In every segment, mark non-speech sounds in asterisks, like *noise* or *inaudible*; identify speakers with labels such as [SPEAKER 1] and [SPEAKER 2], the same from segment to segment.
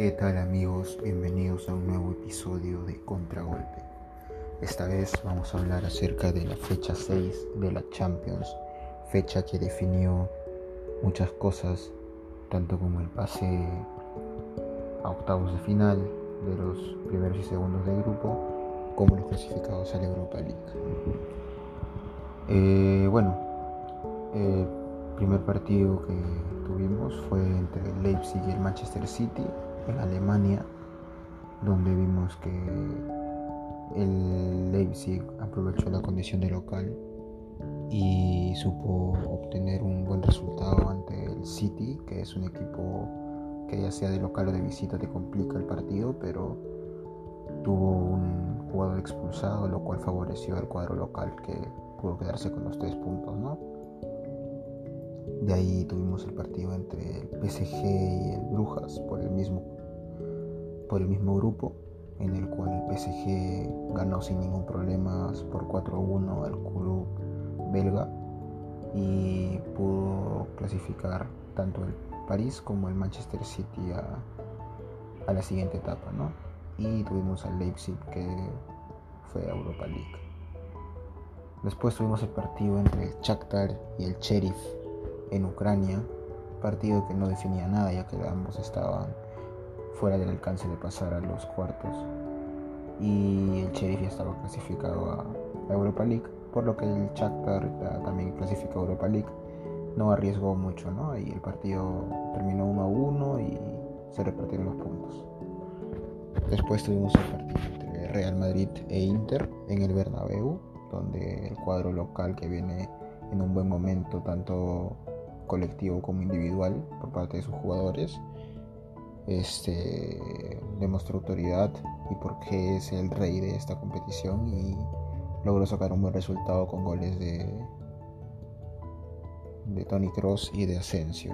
[SPEAKER 1] ¿Qué tal amigos? Bienvenidos a un nuevo episodio de Contragolpe. Esta vez vamos a hablar acerca de la fecha 6 de la Champions, fecha que definió muchas cosas, tanto como el pase a octavos de final de los primeros y segundos del grupo, como los clasificados a la Europa League. Eh, bueno, el primer partido que tuvimos fue entre el Leipzig y el Manchester City en Alemania, donde vimos que el Leipzig aprovechó la condición de local y supo obtener un buen resultado ante el City, que es un equipo que ya sea de local o de visita te complica el partido, pero tuvo un jugador expulsado, lo cual favoreció al cuadro local que pudo quedarse con los tres puntos, ¿no? De ahí tuvimos el partido entre el PSG y el Brujas por el mismo, por el mismo grupo, en el cual el PSG ganó sin ningún problema por 4-1 al club belga y pudo clasificar tanto el París como el Manchester City a, a la siguiente etapa, ¿no? Y tuvimos al Leipzig que fue a Europa League. Después tuvimos el partido entre el Shakhtar y el Sheriff en Ucrania, partido que no definía nada ya que ambos estaban fuera del alcance de pasar a los cuartos y el Sheriff ya estaba clasificado a Europa League, por lo que el Shakhtar también clasificó a Europa League. No arriesgó mucho, ¿no? Y el partido terminó 1 a 1 y se repartieron los puntos. Después tuvimos el partido entre Real Madrid e Inter en el Bernabéu, donde el cuadro local que viene en un buen momento, tanto colectivo como individual, por parte de sus jugadores, este, demostró autoridad y porque es el rey de esta competición y logró sacar un buen resultado con goles de, de Tony Cross y de Asensio.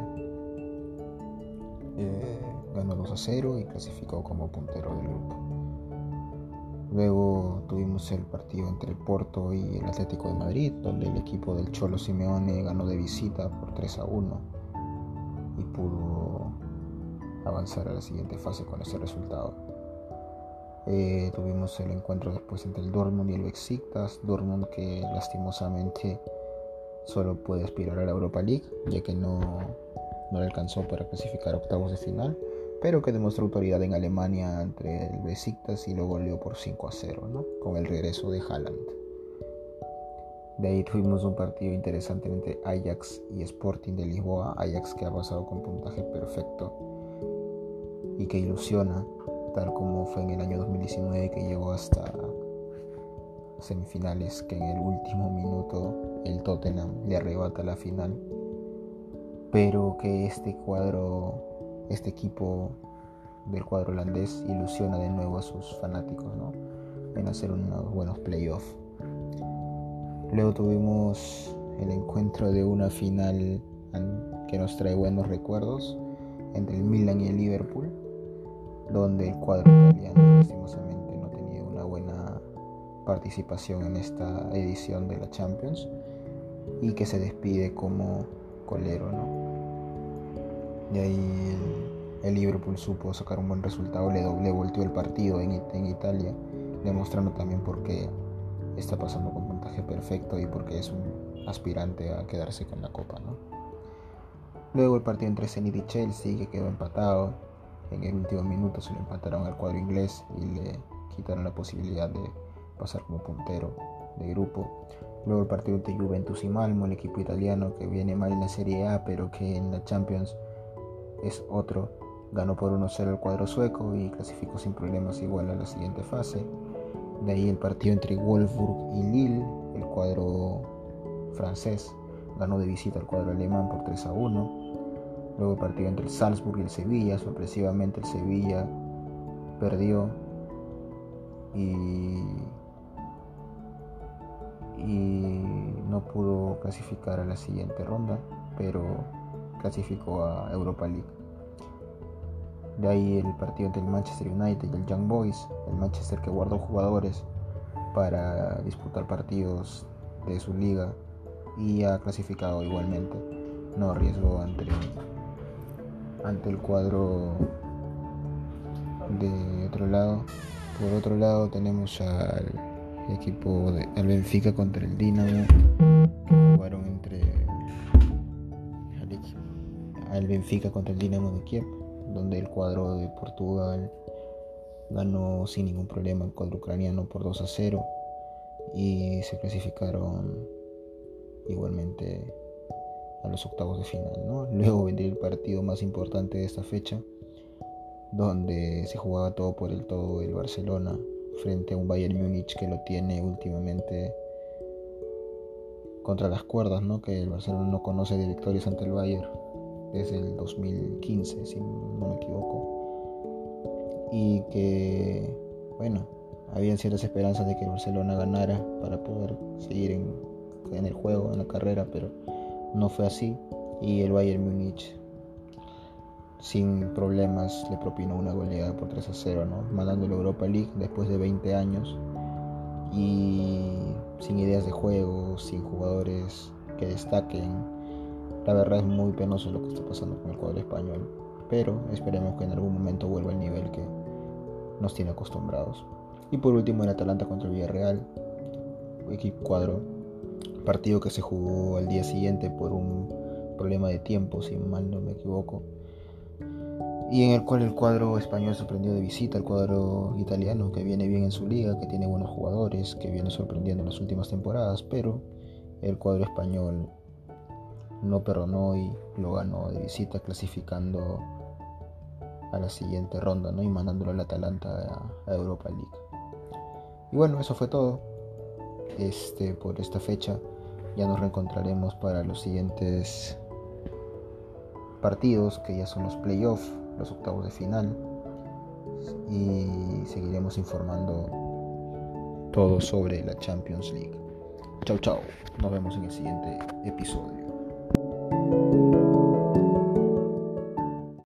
[SPEAKER 1] Eh, ganó 2 a 0 y clasificó como puntero del grupo. Luego tuvimos el partido entre el Porto y el Atlético de Madrid, donde el equipo del Cholo Simeone ganó de visita por 3 a 1 y pudo avanzar a la siguiente fase con ese resultado. Eh, tuvimos el encuentro después entre el Dortmund y el Besiktas, Dortmund que lastimosamente solo puede aspirar a la Europa League, ya que no, no le alcanzó para clasificar octavos de final, pero que demostró autoridad en Alemania entre el Besiktas y lo goleó por 5 a 0, ¿no? con el regreso de Haaland. De ahí tuvimos un partido interesante entre Ajax y Sporting de Lisboa, Ajax que ha pasado con puntaje perfecto y que ilusiona, tal como fue en el año 2019 que llegó hasta semifinales, que en el último minuto el Tottenham le arrebata la final, pero que este cuadro, este equipo del cuadro holandés ilusiona de nuevo a sus fanáticos, ¿no? En hacer unos buenos playoffs. Luego tuvimos el encuentro de una final que nos trae buenos recuerdos entre el Milan y el Liverpool donde el cuadro italiano lastimosamente no ha tenido una buena participación en esta edición de la Champions y que se despide como colero. ¿no? De ahí el, Liverpool supo sacar un buen resultado, le doble volteó el partido en, en Italia, demostrando también por qué está pasando con puntaje perfecto y porque es un aspirante a quedarse con la copa. ¿no? Luego el partido entre Zenit y Chelsea que quedó empatado en el último minuto se lo empataron al cuadro inglés y le quitaron la posibilidad de pasar como puntero de grupo. Luego el partido entre Juventus y Malmo, el equipo italiano que viene mal en la Serie A, pero que en la Champions es otro. Ganó por 1-0 el cuadro sueco y clasificó sin problemas igual a la siguiente fase. De ahí el partido entre Wolfsburg y Lille, el cuadro francés ganó de visita al cuadro alemán por 3 a 1. Luego el partido entre el Salzburg y el Sevilla. Sorpresivamente el Sevilla perdió y, no pudo clasificar a la siguiente ronda, pero clasificó a Europa League. De ahí el partido entre el Manchester United y el Young Boys, el Manchester que guardó jugadores para disputar partidos de su liga y ha clasificado igualmente. No arriesgó ante ante el cuadro de otro lado. Por otro lado tenemos al equipo de al Benfica contra el Dinamo. Al Benfica contra el Dinamo de Kiev, donde el cuadro de Portugal ganó sin ningún problema el cuadro ucraniano por 2 a 0 y se clasificaron igualmente a los octavos de final. *laughs* Luego vendría el partido más importante de esta fecha, donde se jugaba todo por el todo el Barcelona frente a un Bayern Múnich que lo tiene últimamente contra las cuerdas, ¿no? que el Barcelona no conoce de victorias ante el Bayern desde el 2015, si no me equivoco. Y que, bueno, habían ciertas esperanzas de que el Barcelona ganara para poder seguir en, el juego, en la carrera, pero no fue así. Y el Bayern Múnich sin problemas le propinó una goleada por 3 a 0, ¿no? mandando la Europa League después de 20 años y sin ideas de juego, sin jugadores que destaquen. La verdad es muy penoso lo que está pasando con el cuadro español, pero esperemos que en algún momento vuelva al nivel que nos tiene acostumbrados. Y por último el Atalanta contra el Villarreal, equipo cuadro, partido que se jugó al día siguiente por un problema de tiempo, si mal no me equivoco y en el cual el cuadro español sorprendió de visita al cuadro italiano, que viene bien en su liga, que tiene buenos jugadores, que viene sorprendiendo en las últimas temporadas, pero el cuadro español no perdonó y lo ganó de visita, clasificando a la siguiente ronda ¿no? y mandándolo al Atalanta a, Europa League. Y bueno, eso fue todo este, por esta fecha. Ya nos reencontraremos para los siguientes partidos, que ya son los playoffs los octavos de final y seguiremos informando todo sobre la Champions League. Chao, chao. Nos vemos en el siguiente episodio.